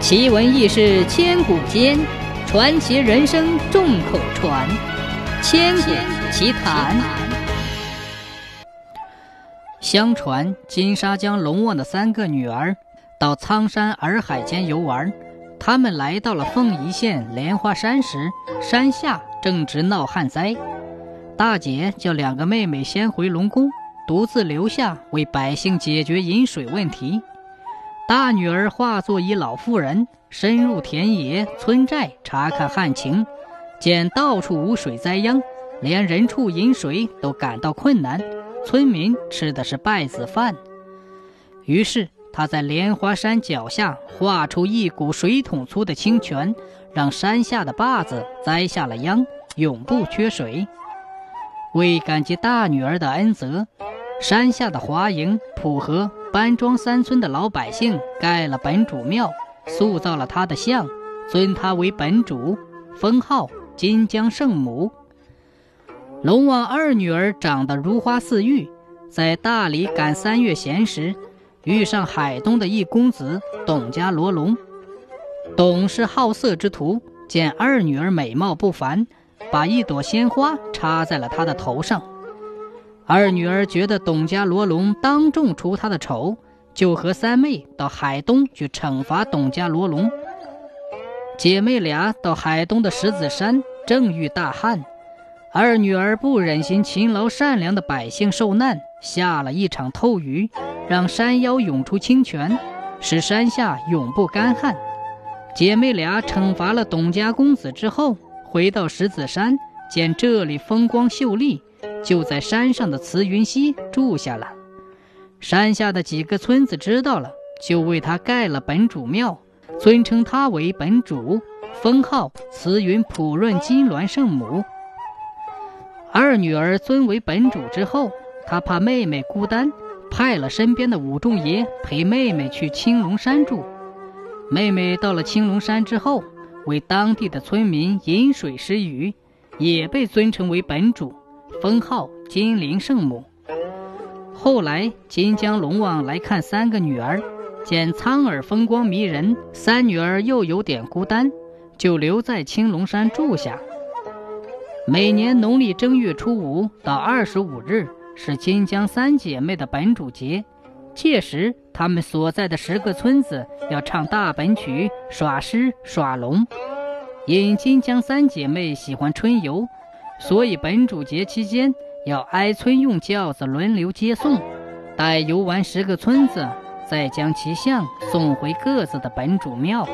奇闻异事千古间，传奇人生众口传。千古奇谈。相传金沙江龙王的三个女儿到苍山洱海间游玩，他们来到了凤仪县莲花山时，山下正值闹旱灾。大姐叫两个妹妹先回龙宫，独自留下为百姓解决饮水问题。大女儿化作一老妇人，深入田野村寨查看旱情，见到处无水灾殃，连人畜饮水都感到困难，村民吃的是败子饭。于是她在莲花山脚下画出一股水桶粗的清泉，让山下的坝子栽下了秧，永不缺水。为感激大女儿的恩泽，山下的华营、普和。班庄三村的老百姓盖了本主庙，塑造了他的像，尊他为本主，封号金江圣母。龙王二女儿长得如花似玉，在大理赶三月闲时，遇上海东的一公子董家罗龙。董是好色之徒，见二女儿美貌不凡，把一朵鲜花插在了她的头上。二女儿觉得董家罗龙当众出她的丑，就和三妹到海东去惩罚董家罗龙。姐妹俩到海东的石子山，正遇大旱，二女儿不忍心勤劳善良的百姓受难，下了一场透雨，让山腰涌出清泉，使山下永不干旱。姐妹俩惩罚了董家公子之后，回到石子山，见这里风光秀丽。就在山上的慈云溪住下了。山下的几个村子知道了，就为他盖了本主庙，尊称他为本主，封号慈云普润金銮圣母。二女儿尊为本主之后，他怕妹妹孤单，派了身边的武仲爷陪妹妹去青龙山住。妹妹到了青龙山之后，为当地的村民饮水施雨，也被尊称为本主。封号金陵圣母。后来金江龙王来看三个女儿，见苍耳风光迷人，三女儿又有点孤单，就留在青龙山住下。每年农历正月初五到二十五日是金江三姐妹的本主节，届时她们所在的十个村子要唱大本曲、耍狮、耍龙。因金江三姐妹喜欢春游。所以本主节期间要挨村用轿子轮流接送，待游玩十个村子，再将其像送回各自的本主庙。